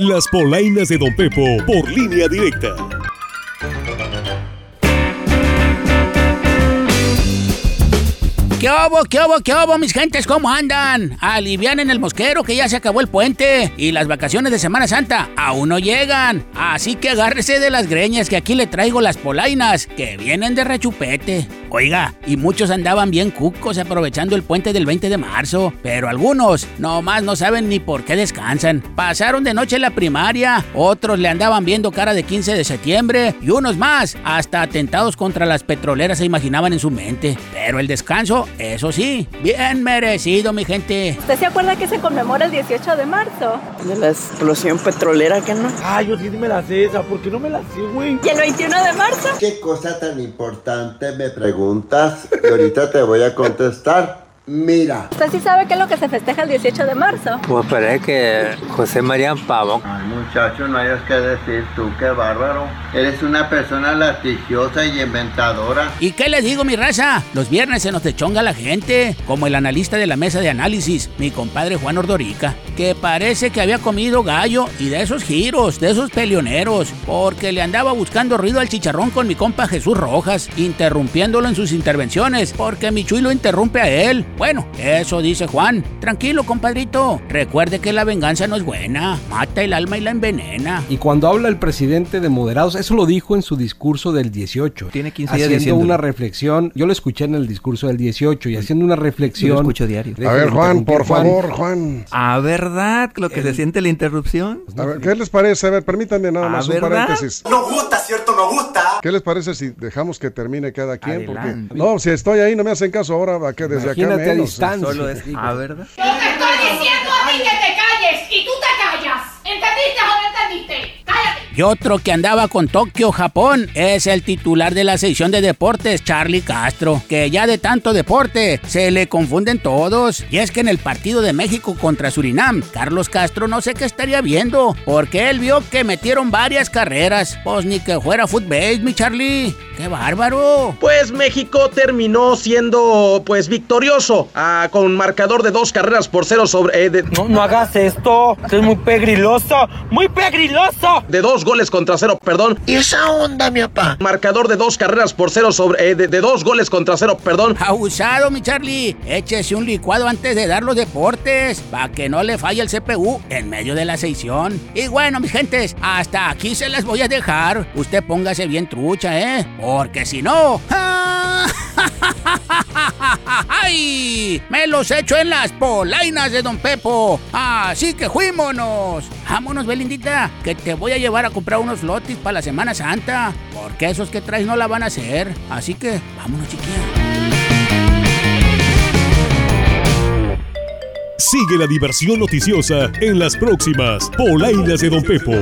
Las polainas de Don Pepo por línea directa. ¿Qué hubo, qué hubo, qué hubo, mis gentes? ¿Cómo andan? Alivian en el mosquero que ya se acabó el puente y las vacaciones de Semana Santa aún no llegan. Así que agárrese de las greñas que aquí le traigo las polainas que vienen de rechupete. Oiga, y muchos andaban bien cucos aprovechando el puente del 20 de marzo, pero algunos nomás no saben ni por qué descansan. Pasaron de noche la primaria, otros le andaban viendo cara de 15 de septiembre y unos más hasta atentados contra las petroleras se imaginaban en su mente. Pero el descanso eso sí, bien merecido, mi gente. ¿Usted se acuerda que se conmemora el 18 de marzo? De la explosión petrolera, ¿qué no? Ah, yo sí me la sé esa, ¿por qué no me la sé, güey? ¿Y el 21 de marzo? ¿Qué cosa tan importante me preguntas? Y ahorita te voy a contestar. Mira. ¿Usted sí sabe qué es lo que se festeja el 18 de marzo? Pues parece que José María Pavón. Muchacho, no hayas que decir tú, qué bárbaro. Eres una persona lastigiosa y inventadora. ¿Y qué les digo, mi raza? Los viernes se nos techonga la gente, como el analista de la mesa de análisis, mi compadre Juan Ordorica, que parece que había comido gallo y de esos giros, de esos peleoneros, porque le andaba buscando ruido al chicharrón con mi compa Jesús Rojas, interrumpiéndolo en sus intervenciones, porque mi lo interrumpe a él. Bueno, eso dice Juan. Tranquilo, compadrito. Recuerde que la venganza no es buena. Mata el alma y la envenena. Y cuando habla el presidente de moderados, eso lo dijo en su discurso del 18. Tiene 15 días Haciendo una reflexión. Yo lo escuché en el discurso del 18 y haciendo una reflexión. Yo lo escucho diario. A ver, Juan, por favor, Juan. A verdad, lo que se siente la interrupción. A ver, ¿qué les parece? A ver, permítanme nada ¿A más un verdad? paréntesis. No gusta, ¿cierto? No gusta. ¿Qué les parece si dejamos que termine cada quien? Adelante. Porque no, si estoy ahí no me hacen caso ahora, ¿a qué? desde acá Imagínate a menos. distancia. Solo es. A verdad. Yo te estoy diciendo a ti que te calles y tú te callas. ¿Entendiste o no entendiste? ¡Cállate! Y otro que andaba con Tokio, Japón, es el titular de la sección de deportes, Charlie Castro, que ya de tanto deporte se le confunden todos. Y es que en el partido de México contra Surinam, Carlos Castro no sé qué estaría viendo, porque él vio que metieron varias carreras. Pues ni que fuera footbase, mi Charlie. ¡Qué bárbaro! Pues México terminó siendo pues victorioso ah, con marcador de dos carreras por cero sobre eh, de, No, no hagas esto, es muy pegriloso, muy pegriloso. de dos goles contra cero, perdón. ¿Y esa onda, mi papá? Marcador de dos carreras por cero sobre eh, de, de dos goles contra cero, perdón. Abusado, mi Charlie. Échese un licuado antes de dar los deportes, para que no le falle el CPU en medio de la sección. Y bueno, mis gentes, hasta aquí se las voy a dejar. Usted póngase bien trucha, ¿eh? Porque si no... ¡Ay! Me los echo en las polainas de Don Pepo. Así que fuímonos. Vámonos, Belindita, que te voy a llevar a comprar unos flotis para la Semana Santa. Porque esos que traes no la van a hacer. Así que vámonos, chiquilla. Sigue la diversión noticiosa en las próximas polainas de Don Pepo.